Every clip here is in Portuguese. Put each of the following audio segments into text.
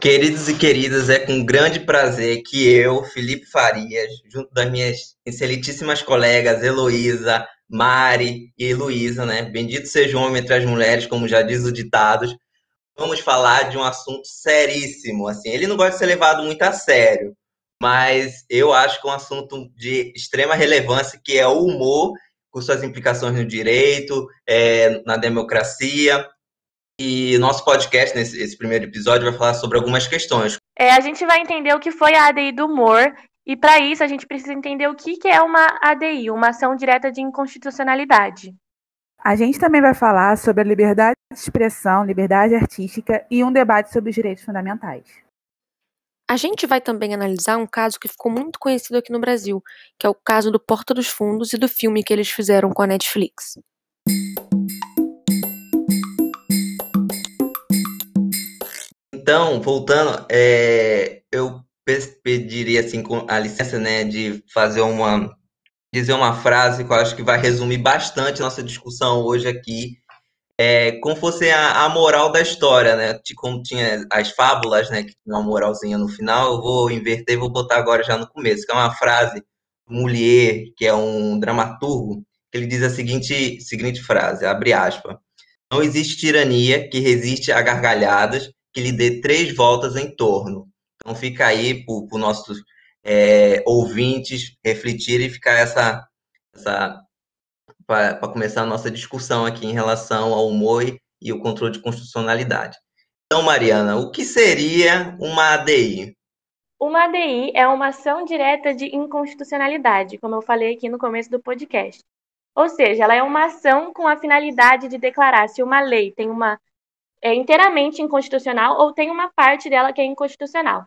Queridos e queridas, é com grande prazer que eu, Felipe Farias, junto das minhas excelentíssimas colegas Heloísa, Mari e Luísa, né? Bendito seja o homem entre as mulheres, como já diz o ditado. Vamos falar de um assunto seríssimo, assim. Ele não gosta de ser levado muito a sério, mas eu acho que é um assunto de extrema relevância, que é o humor, com suas implicações no direito, é, na democracia. E nosso podcast, nesse esse primeiro episódio, vai falar sobre algumas questões. É, a gente vai entender o que foi a ADI do humor, e para isso a gente precisa entender o que, que é uma ADI, uma ação direta de inconstitucionalidade. A gente também vai falar sobre a liberdade de expressão, liberdade artística e um debate sobre os direitos fundamentais. A gente vai também analisar um caso que ficou muito conhecido aqui no Brasil, que é o caso do Porta dos Fundos e do filme que eles fizeram com a Netflix. Então, voltando, é, eu pediria assim com a licença, né, de fazer uma dizer uma frase que eu acho que vai resumir bastante nossa discussão hoje aqui, é, como fosse a, a, moral da história, né? Como tinha as fábulas, né? Que tinha uma moralzinha no final, eu vou inverter e vou botar agora já no começo, que é uma frase Molière, que é um dramaturgo, ele diz a seguinte, seguinte frase, abre aspas, não existe tirania que resiste a gargalhadas que lhe dê três voltas em torno. Então fica aí para os nossos é, ouvintes refletirem e ficar essa, essa para começar a nossa discussão aqui em relação ao humor e o controle de constitucionalidade. Então, Mariana, o que seria uma ADI? Uma ADI é uma ação direta de inconstitucionalidade, como eu falei aqui no começo do podcast. Ou seja, ela é uma ação com a finalidade de declarar se uma lei tem uma é inteiramente inconstitucional ou tem uma parte dela que é inconstitucional.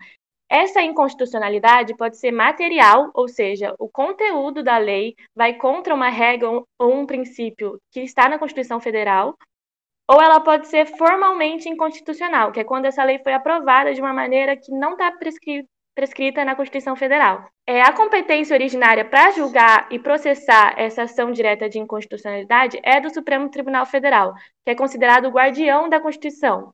Essa inconstitucionalidade pode ser material, ou seja, o conteúdo da lei vai contra uma regra ou um princípio que está na Constituição Federal, ou ela pode ser formalmente inconstitucional, que é quando essa lei foi aprovada de uma maneira que não está prescri prescrita na Constituição Federal. É, a competência originária para julgar e processar essa ação direta de inconstitucionalidade é do Supremo Tribunal Federal, que é considerado o guardião da Constituição.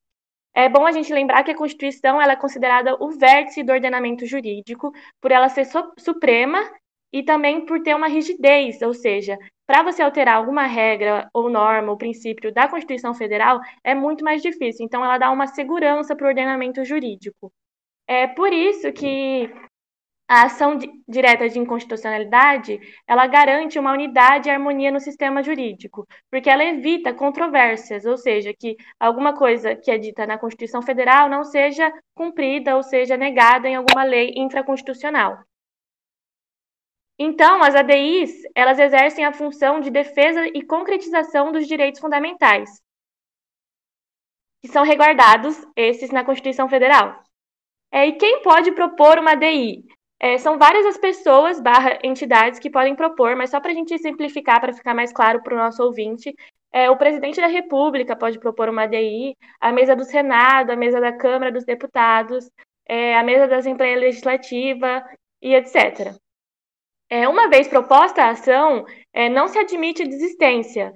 É bom a gente lembrar que a Constituição ela é considerada o vértice do ordenamento jurídico, por ela ser so suprema e também por ter uma rigidez, ou seja, para você alterar alguma regra ou norma ou princípio da Constituição Federal é muito mais difícil. Então, ela dá uma segurança para o ordenamento jurídico. É por isso que a ação direta de inconstitucionalidade, ela garante uma unidade e harmonia no sistema jurídico, porque ela evita controvérsias, ou seja, que alguma coisa que é dita na Constituição Federal não seja cumprida ou seja negada em alguma lei infraconstitucional. Então, as ADIs, elas exercem a função de defesa e concretização dos direitos fundamentais, que são reguardados esses na Constituição Federal. É, e quem pode propor uma ADI? É, são várias as pessoas barra entidades que podem propor, mas só para a gente simplificar, para ficar mais claro para o nosso ouvinte, é, o presidente da República pode propor uma ADI, a mesa do Senado, a mesa da Câmara dos Deputados, é, a mesa da Assembleia Legislativa e etc. É, uma vez proposta a ação, é, não se admite desistência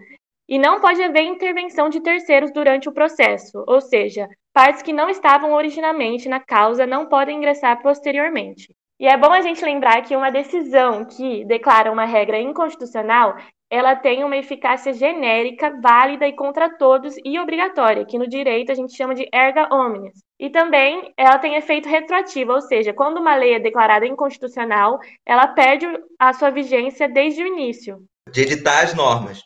e não pode haver intervenção de terceiros durante o processo, ou seja, partes que não estavam originalmente na causa não podem ingressar posteriormente. E é bom a gente lembrar que uma decisão que declara uma regra inconstitucional, ela tem uma eficácia genérica, válida e contra todos e obrigatória, que no direito a gente chama de erga omnes. E também ela tem efeito retroativo, ou seja, quando uma lei é declarada inconstitucional, ela perde a sua vigência desde o início. De editar as normas.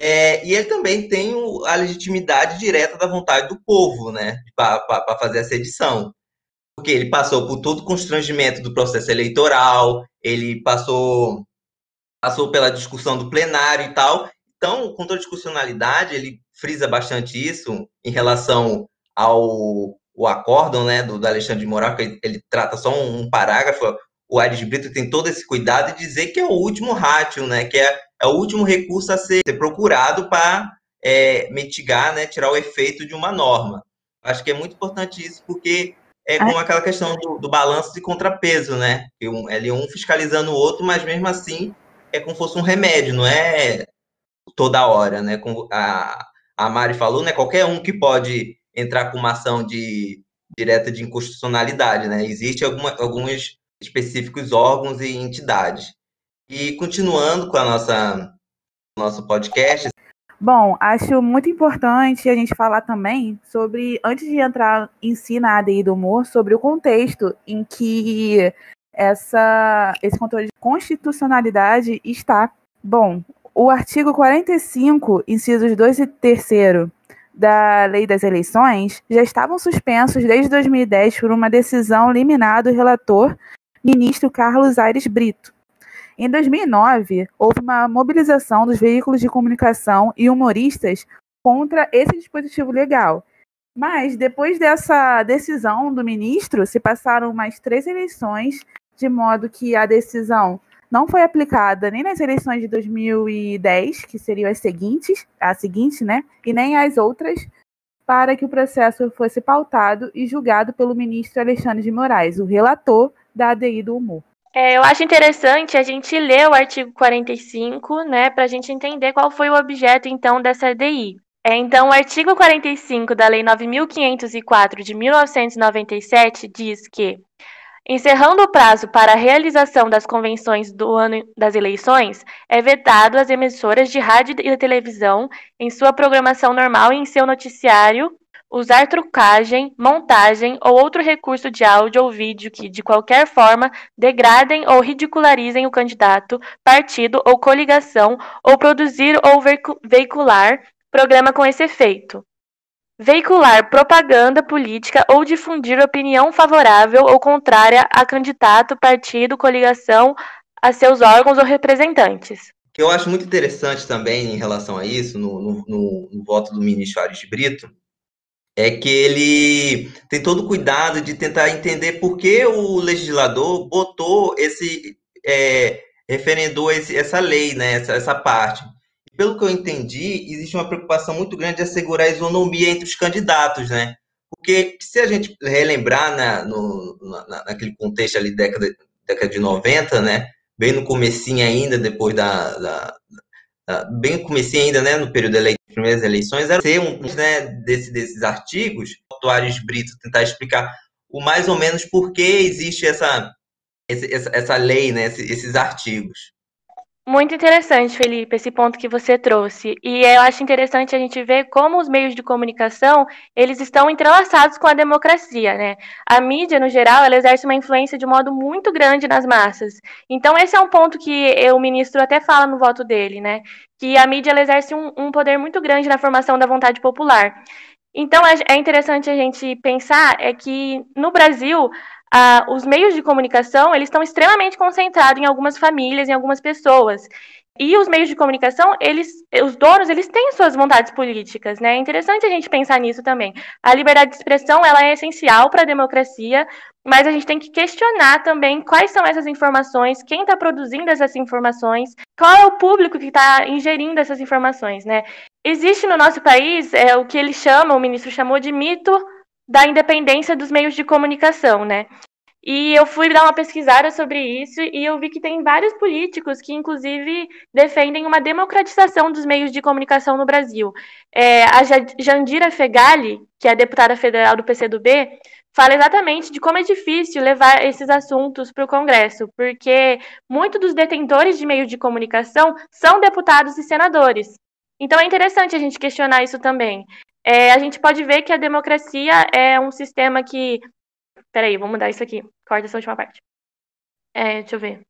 É, e ele também tem a legitimidade direta da vontade do povo, né, para fazer essa edição porque ele passou por todo o constrangimento do processo eleitoral, ele passou passou pela discussão do plenário e tal. Então, com toda a discussionalidade, ele frisa bastante isso em relação ao o acórdão né, do, do Alexandre de Moraes, que ele, ele, trata só um, um parágrafo. O Aires Brito tem todo esse cuidado de dizer que é o último ratio, né, que é, é o último recurso a ser, procurado para é, mitigar, né, tirar o efeito de uma norma. Acho que é muito importante isso, porque é com aquela questão do, do balanço de contrapeso, né? Um, ele um fiscalizando o outro, mas mesmo assim é como se fosse um remédio, não é toda hora, né? Como a, a Mari falou, né? Qualquer um que pode entrar com uma ação de, direta de inconstitucionalidade, né? Existem alguma, alguns específicos órgãos e entidades. E continuando com a nossa nosso podcast. Bom, acho muito importante a gente falar também sobre, antes de entrar em si na ADI do humor, sobre o contexto em que essa, esse controle de constitucionalidade está. Bom, o artigo 45, incisos 2 e 3 da Lei das Eleições já estavam suspensos desde 2010 por uma decisão liminar do relator ministro Carlos Aires Brito. Em 2009, houve uma mobilização dos veículos de comunicação e humoristas contra esse dispositivo legal. Mas, depois dessa decisão do ministro, se passaram mais três eleições, de modo que a decisão não foi aplicada nem nas eleições de 2010, que seriam as seguintes, a seguinte, né, e nem as outras, para que o processo fosse pautado e julgado pelo ministro Alexandre de Moraes, o relator da ADI do humor. É, eu acho interessante a gente ler o artigo 45, né, para a gente entender qual foi o objeto, então, dessa ADI. É, então, o artigo 45 da Lei 9.504 de 1997 diz que, encerrando o prazo para a realização das convenções do ano das eleições, é vedado às emissoras de rádio e televisão, em sua programação normal e em seu noticiário, usar trucagem, montagem ou outro recurso de áudio ou vídeo que, de qualquer forma, degradem ou ridicularizem o candidato, partido ou coligação, ou produzir ou veicular programa com esse efeito. Veicular propaganda política ou difundir opinião favorável ou contrária a candidato, partido, coligação, a seus órgãos ou representantes. O que eu acho muito interessante também em relação a isso, no, no, no, no voto do ministro Ares Brito, é que ele tem todo o cuidado de tentar entender por que o legislador botou esse, é, referendou esse, essa lei, né, essa, essa parte. Pelo que eu entendi, existe uma preocupação muito grande de assegurar a isonomia entre os candidatos, né? Porque se a gente relembrar na, no, na, naquele contexto ali, década, década de 90, né? Bem no comecinho ainda, depois da, da bem no comecinho ainda, né? No período eleitoral, primeiras eleições era ser um né, desse, desses artigos, o Ares Brito tentar explicar o mais ou menos por que existe essa, essa, essa lei, né, esses artigos. Muito interessante, Felipe, esse ponto que você trouxe. E eu acho interessante a gente ver como os meios de comunicação, eles estão entrelaçados com a democracia, né? A mídia, no geral, ela exerce uma influência de modo muito grande nas massas. Então, esse é um ponto que o ministro até fala no voto dele, né? Que a mídia ela exerce um, um poder muito grande na formação da vontade popular. Então, é interessante a gente pensar é que, no Brasil, ah, os meios de comunicação eles estão extremamente concentrados em algumas famílias, em algumas pessoas. E os meios de comunicação, eles, os donos, eles têm suas vontades políticas, né? É interessante a gente pensar nisso também. A liberdade de expressão, ela é essencial para a democracia, mas a gente tem que questionar também quais são essas informações, quem está produzindo essas informações, qual é o público que está ingerindo essas informações, né? Existe no nosso país é, o que ele chama, o ministro chamou de mito da independência dos meios de comunicação, né? E eu fui dar uma pesquisada sobre isso e eu vi que tem vários políticos que, inclusive, defendem uma democratização dos meios de comunicação no Brasil. É, a Jandira Fegali, que é deputada federal do PCdoB, fala exatamente de como é difícil levar esses assuntos para o Congresso, porque muitos dos detentores de meios de comunicação são deputados e senadores. Então é interessante a gente questionar isso também é, a gente pode ver que a democracia é um sistema que. Peraí, vou mudar isso aqui. Corta essa última parte. É, deixa eu ver.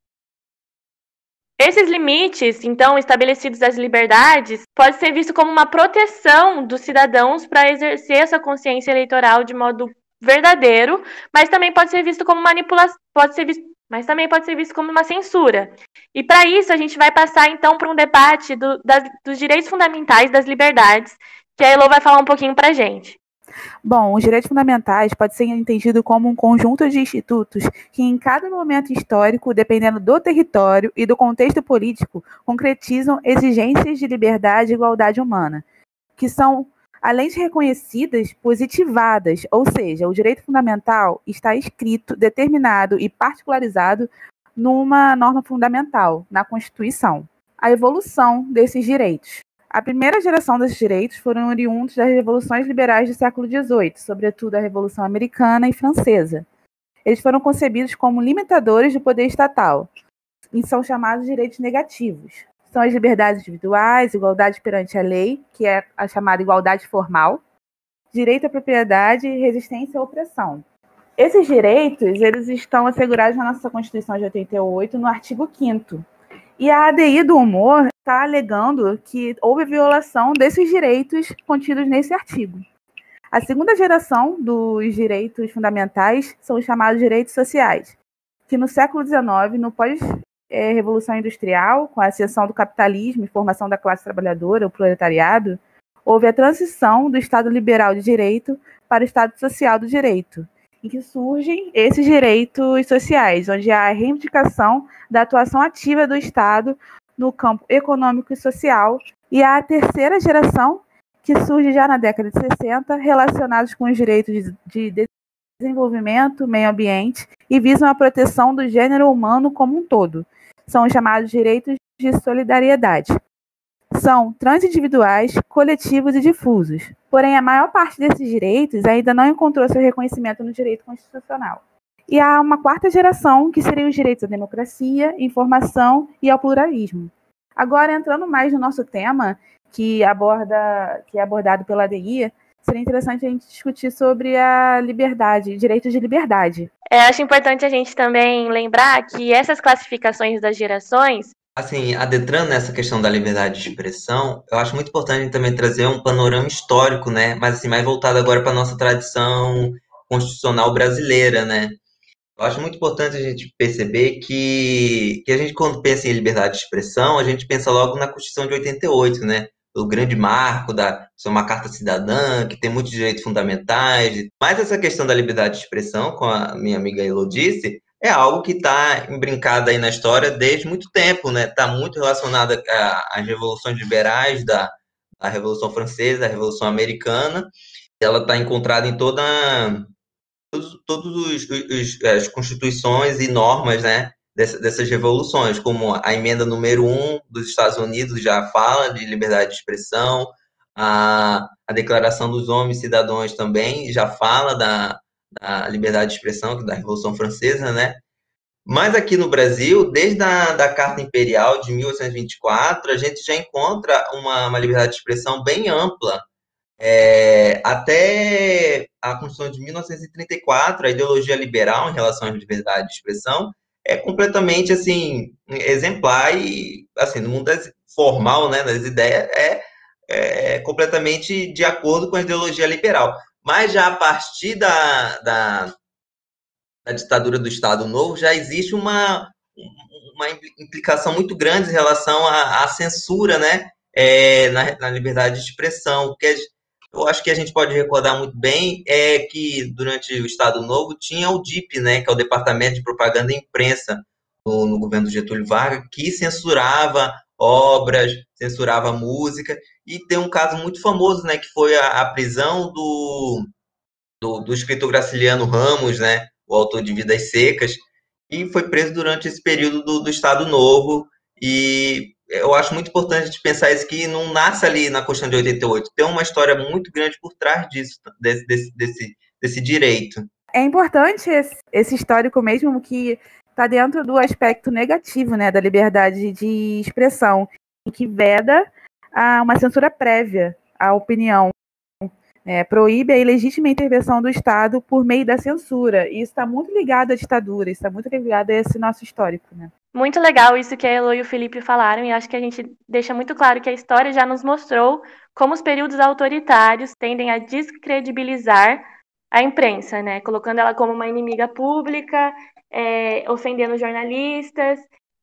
Esses limites, então, estabelecidos às liberdades, pode ser visto como uma proteção dos cidadãos para exercer essa consciência eleitoral de modo verdadeiro, mas também pode ser visto como manipulação, pode ser visto, mas também pode ser visto como uma censura. E para isso a gente vai passar então para um debate do, das, dos direitos fundamentais das liberdades que a Elo vai falar um pouquinho para gente. Bom, os direitos fundamentais pode ser entendido como um conjunto de institutos que, em cada momento histórico, dependendo do território e do contexto político, concretizam exigências de liberdade e igualdade humana, que são, além de reconhecidas, positivadas, ou seja, o direito fundamental está escrito, determinado e particularizado numa norma fundamental, na Constituição. A evolução desses direitos. A primeira geração desses direitos foram oriundos das revoluções liberais do século XVIII, sobretudo a Revolução Americana e Francesa. Eles foram concebidos como limitadores do poder estatal e são chamados direitos negativos. São as liberdades individuais, igualdade perante a lei, que é a chamada igualdade formal, direito à propriedade e resistência à opressão. Esses direitos, eles estão assegurados na nossa Constituição de 88, no artigo 5 E a ADI do humor está alegando que houve violação desses direitos contidos nesse artigo. A segunda geração dos direitos fundamentais são os chamados direitos sociais, que no século XIX, no pós-revolução industrial, com a ascensão do capitalismo e formação da classe trabalhadora, o proletariado, houve a transição do Estado liberal de direito para o Estado social do direito, em que surgem esses direitos sociais, onde há a reivindicação da atuação ativa do Estado no campo econômico e social, e há a terceira geração, que surge já na década de 60, relacionados com os direitos de desenvolvimento, meio ambiente e visam a proteção do gênero humano como um todo. São os chamados direitos de solidariedade são transindividuais, coletivos e difusos. Porém, a maior parte desses direitos ainda não encontrou seu reconhecimento no direito constitucional. E há uma quarta geração, que seriam os direitos à democracia, informação e ao pluralismo. Agora, entrando mais no nosso tema, que, aborda, que é abordado pela ADI, seria interessante a gente discutir sobre a liberdade, direitos de liberdade. É, acho importante a gente também lembrar que essas classificações das gerações Assim, adentrando nessa questão da liberdade de expressão, eu acho muito importante também trazer um panorama histórico, né? Mas assim, mais voltado agora para a nossa tradição constitucional brasileira, né? Eu acho muito importante a gente perceber que, que a gente, quando pensa em liberdade de expressão, a gente pensa logo na Constituição de 88, né? O grande marco da ser uma carta cidadã, que tem muitos direitos fundamentais. Mas essa questão da liberdade de expressão, como a minha amiga Elo disse, é algo que está embrincado aí na história desde muito tempo, né? Está muito relacionado às revoluções liberais da, da Revolução Francesa, da Revolução Americana. Ela está encontrada em toda todos, todos os, os, as constituições e normas, né? Dessas, revoluções, como a emenda número 1 dos Estados Unidos já fala de liberdade de expressão, a, a Declaração dos Homens Cidadãos também já fala da, da liberdade de expressão, da Revolução Francesa, né? Mas aqui no Brasil, desde a da Carta Imperial de 1824, a gente já encontra uma, uma liberdade de expressão bem ampla. É, até a Constituição de 1934, a ideologia liberal em relação à liberdade de expressão é completamente assim exemplar e assim no mundo formal, né, das ideias é, é completamente de acordo com a ideologia liberal. Mas já a partir da, da, da ditadura do Estado Novo, já existe uma, uma implicação muito grande em relação à, à censura, né? É, na, na, liberdade de expressão. Porque eu acho que a gente pode recordar muito bem é que durante o Estado Novo tinha o DIP, né? Que é o Departamento de Propaganda e Imprensa no, no governo do Getúlio Vargas, que censurava obras, censurava música, e tem um caso muito famoso, né, que foi a, a prisão do, do, do, escritor Graciliano Ramos, né, o autor de Vidas Secas, e foi preso durante esse período do, do Estado Novo, e eu acho muito importante a gente pensar isso, que não nasce ali na Constituição de 88, tem uma história muito grande por trás disso, desse, desse, desse, desse direito. É importante esse, esse histórico mesmo que está dentro do aspecto negativo né, da liberdade de expressão, que veda a uma censura prévia à opinião, é, proíbe a ilegítima intervenção do Estado por meio da censura. E isso está muito ligado à ditadura, está muito ligado a esse nosso histórico. Né? Muito legal isso que a Elo e o Felipe falaram, e acho que a gente deixa muito claro que a história já nos mostrou como os períodos autoritários tendem a descredibilizar a imprensa, né? Colocando ela como uma inimiga pública é, ofendendo jornalistas,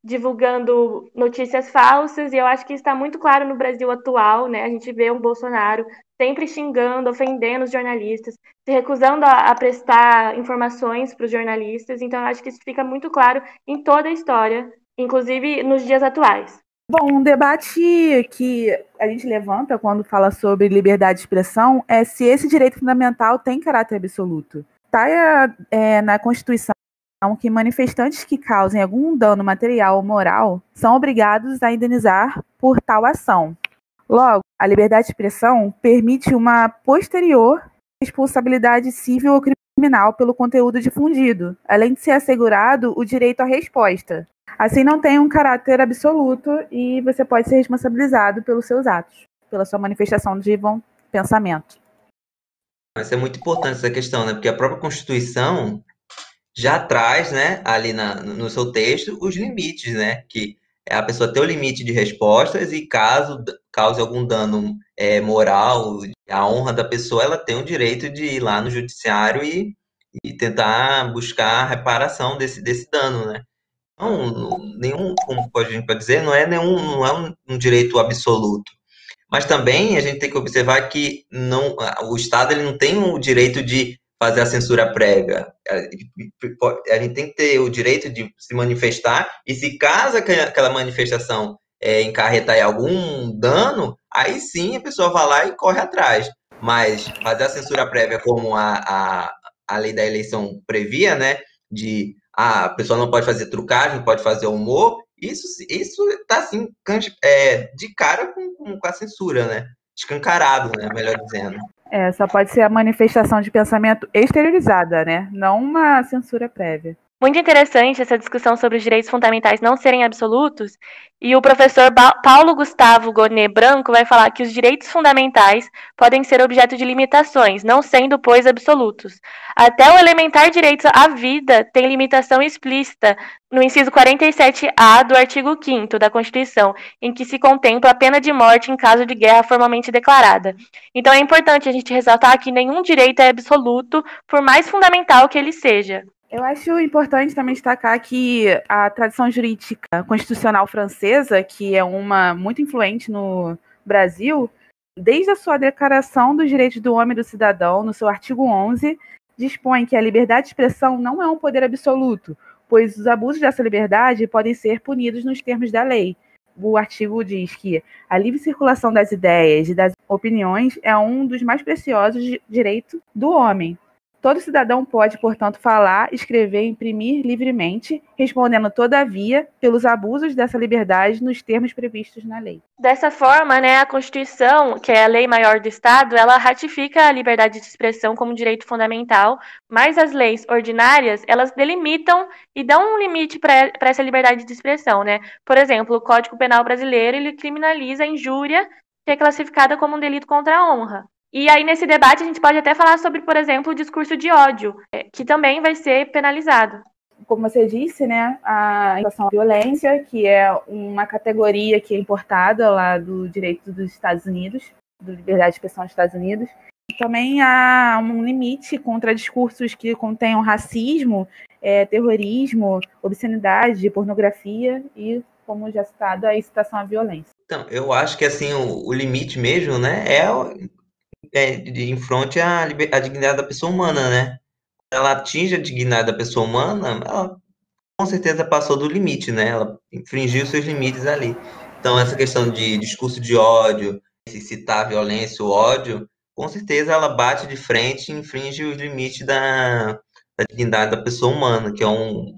divulgando notícias falsas, e eu acho que está muito claro no Brasil atual, né? A gente vê um Bolsonaro sempre xingando, ofendendo os jornalistas, se recusando a, a prestar informações para os jornalistas, então eu acho que isso fica muito claro em toda a história, inclusive nos dias atuais. Bom, um debate que a gente levanta quando fala sobre liberdade de expressão é se esse direito fundamental tem caráter absoluto. Está é, na Constituição que manifestantes que causem algum dano material ou moral são obrigados a indenizar por tal ação. Logo, a liberdade de expressão permite uma posterior responsabilidade civil ou criminal pelo conteúdo difundido, além de ser assegurado o direito à resposta. Assim, não tem um caráter absoluto e você pode ser responsabilizado pelos seus atos, pela sua manifestação de bom pensamento. Isso é muito importante essa questão, né? Porque a própria Constituição já traz, né, ali na, no seu texto, os limites, né? Que a pessoa ter o limite de respostas e caso cause algum dano é, moral, a honra da pessoa, ela tem o direito de ir lá no judiciário e, e tentar buscar a reparação desse, desse dano, né? Não, nenhum, como a gente pode dizer, não é nenhum, não é um, um direito absoluto. Mas também a gente tem que observar que não, o Estado ele não tem o direito de fazer a censura prévia. A gente tem que ter o direito de se manifestar, e se caso aquela manifestação é, encarretar algum dano, aí sim a pessoa vai lá e corre atrás. Mas fazer a censura prévia como a, a, a lei da eleição previa, né? De ah, a pessoa não pode fazer trucagem, pode fazer humor, isso isso tá assim é, de cara com, com, com a censura, né? Escancarado, né? Melhor dizendo. É, só pode ser a manifestação de pensamento exteriorizada, né? Não uma censura prévia. Muito interessante essa discussão sobre os direitos fundamentais não serem absolutos, e o professor Paulo Gustavo Gonet Branco vai falar que os direitos fundamentais podem ser objeto de limitações, não sendo, pois, absolutos. Até o elementar direito à vida tem limitação explícita no inciso 47-A do artigo 5 da Constituição, em que se contempla a pena de morte em caso de guerra formalmente declarada. Então é importante a gente ressaltar que nenhum direito é absoluto, por mais fundamental que ele seja. Eu acho importante também destacar que a tradição jurídica constitucional francesa, que é uma muito influente no Brasil, desde a sua Declaração dos Direitos do Homem e do Cidadão, no seu artigo 11, dispõe que a liberdade de expressão não é um poder absoluto, pois os abusos dessa liberdade podem ser punidos nos termos da lei. O artigo diz que a livre circulação das ideias e das opiniões é um dos mais preciosos direitos do homem, Todo cidadão pode, portanto, falar, escrever e imprimir livremente, respondendo, todavia, pelos abusos dessa liberdade nos termos previstos na lei. Dessa forma, né, a Constituição, que é a lei maior do Estado, ela ratifica a liberdade de expressão como direito fundamental, mas as leis ordinárias, elas delimitam e dão um limite para essa liberdade de expressão, né? Por exemplo, o Código Penal brasileiro, ele criminaliza a injúria que é classificada como um delito contra a honra. E aí, nesse debate, a gente pode até falar sobre, por exemplo, o discurso de ódio, é, que também vai ser penalizado. Como você disse, né, a incitação à violência, que é uma categoria que é importada lá do direito dos Estados Unidos, do liberdade de expressão dos Estados Unidos. Também há um limite contra discursos que contenham racismo, é, terrorismo, obscenidade, pornografia e, como já citado, a incitação à violência. Então, eu acho que assim o, o limite mesmo, né, é é, em fronte à, à dignidade da pessoa humana, né? Ela atinge a dignidade da pessoa humana, ela com certeza passou do limite, né? Ela infringiu seus limites ali. Então, essa questão de discurso de ódio, se citar a violência, o ódio, com certeza ela bate de frente e infringe os limites da, da dignidade da pessoa humana, que é um,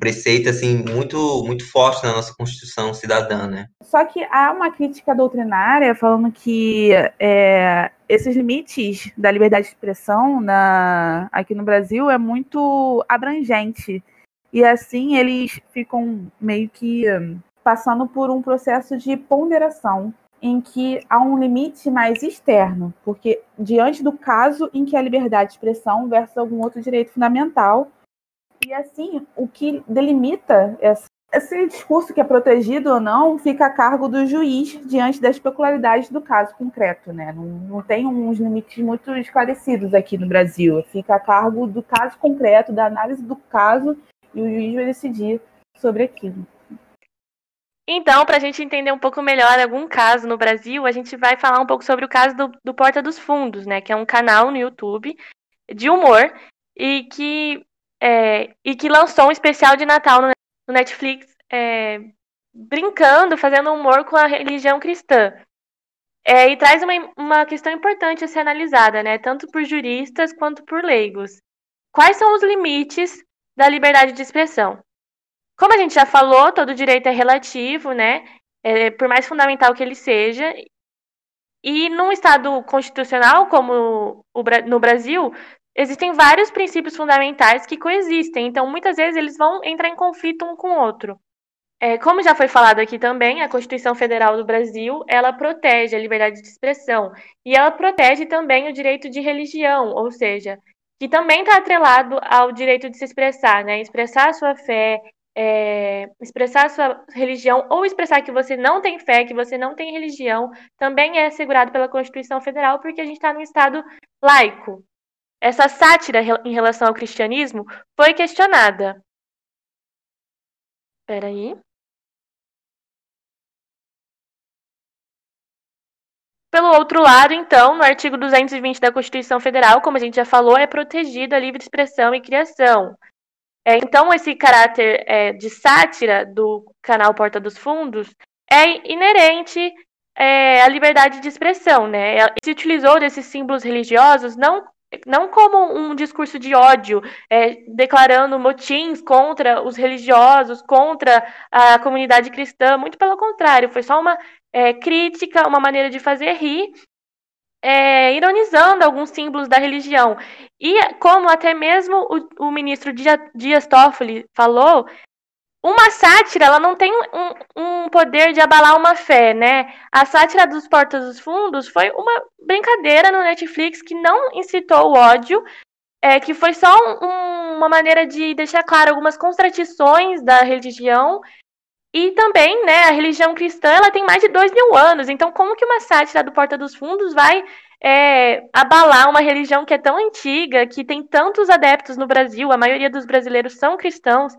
preceito assim muito muito forte na nossa Constituição cidadã, né? Só que há uma crítica doutrinária falando que é, esses limites da liberdade de expressão na, aqui no Brasil é muito abrangente e assim eles ficam meio que passando por um processo de ponderação em que há um limite mais externo, porque diante do caso em que a liberdade de expressão versus algum outro direito fundamental e assim, o que delimita essa, esse discurso que é protegido ou não fica a cargo do juiz diante das peculiaridades do caso concreto, né? Não, não tem uns limites muito esclarecidos aqui no Brasil. Fica a cargo do caso concreto, da análise do caso, e o juiz vai decidir sobre aquilo. Então, para a gente entender um pouco melhor algum caso no Brasil, a gente vai falar um pouco sobre o caso do, do Porta dos Fundos, né? Que é um canal no YouTube de humor e que é, e que lançou um especial de Natal no, Netflix, é, brincando, fazendo humor com a religião cristã. É, e traz uma, uma questão importante a ser analisada, né, tanto por juristas quanto por leigos. Quais são os limites da liberdade de expressão? Como a gente já falou, todo direito é relativo, né? É, por mais fundamental que ele seja, E num Estado constitucional como no Brasil, existem vários princípios fundamentais que coexistem. Então, muitas vezes, eles vão entrar em conflito um com o outro. É, como já foi falado aqui também, a Constituição Federal do Brasil, ela protege a liberdade de expressão e ela protege também o direito de religião, ou seja, que também está atrelado ao direito de se expressar, né? Expressar a sua fé, é, expressar a sua religião ou expressar que você não tem fé, que você não tem religião, também é assegurado pela Constituição Federal, porque a gente está num Estado laico. Essa sátira em relação ao cristianismo foi questionada. Espera aí. Pelo outro lado, então, no artigo 220 da Constituição Federal, como a gente já falou, é protegida a livre expressão e criação. É, então, esse caráter é, de sátira do canal Porta dos Fundos é inerente é, à liberdade de expressão, né? Se utilizou desses símbolos religiosos não não como um discurso de ódio, é, declarando motins contra os religiosos, contra a comunidade cristã, muito pelo contrário, foi só uma é, crítica, uma maneira de fazer rir, é, ironizando alguns símbolos da religião. E como até mesmo o, o ministro Dias Toffoli falou, uma sátira ela não tem um, um, poder de abalar uma fé, né? A sátira dos Portas dos Fundos foi uma brincadeira no Netflix que não incitou o ódio, é, que foi só um, uma maneira de deixar claro algumas contradições da religião. E também, né, a religião cristã ela tem mais de dois mil anos, então como que uma sátira do Porta dos Fundos vai é, abalar uma religião que é tão antiga, que tem tantos adeptos no Brasil, a maioria dos brasileiros são cristãos,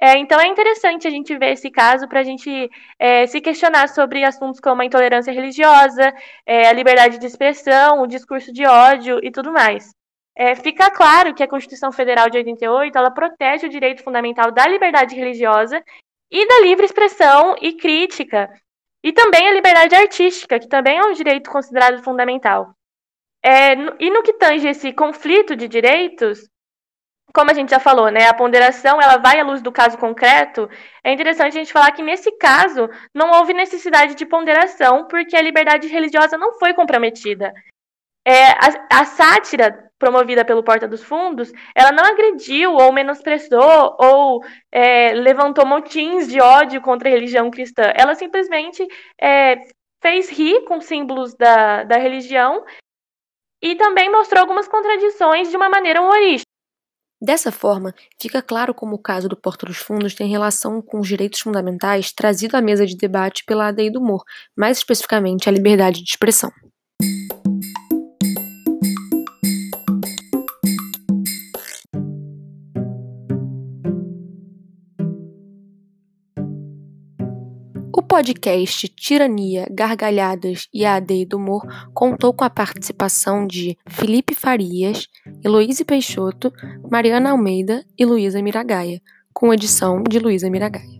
é, então é interessante a gente ver esse caso para a gente é, se questionar sobre assuntos como a intolerância religiosa, é, a liberdade de expressão, o discurso de ódio e tudo mais. É, fica claro que a Constituição Federal de 88 ela protege o direito fundamental da liberdade religiosa e da livre expressão e crítica, e também a liberdade artística, que também é um direito considerado fundamental. É, e no que tange esse conflito de direitos, como a gente já falou, né, a ponderação ela vai à luz do caso concreto. É interessante a gente falar que nesse caso não houve necessidade de ponderação, porque a liberdade religiosa não foi comprometida. É, a, a, sátira promovida pelo Porta dos Fundos, ela não agrediu ou menosprezou ou é, levantou motins de ódio contra a religião cristã. Ela simplesmente é, fez rir com símbolos da, da religião e também mostrou algumas contradições de uma maneira humorística. Dessa forma, fica claro como o caso do Porta dos Fundos tem relação com os direitos fundamentais trazido à mesa de debate pela ADI do humor, mais especificamente a liberdade de expressão. Podcast Tirania, Gargalhadas e a AD do Humor contou com a participação de Felipe Farias, Heloíse Peixoto, Mariana Almeida e Luísa Miragaia, com edição de Luísa Miragaia.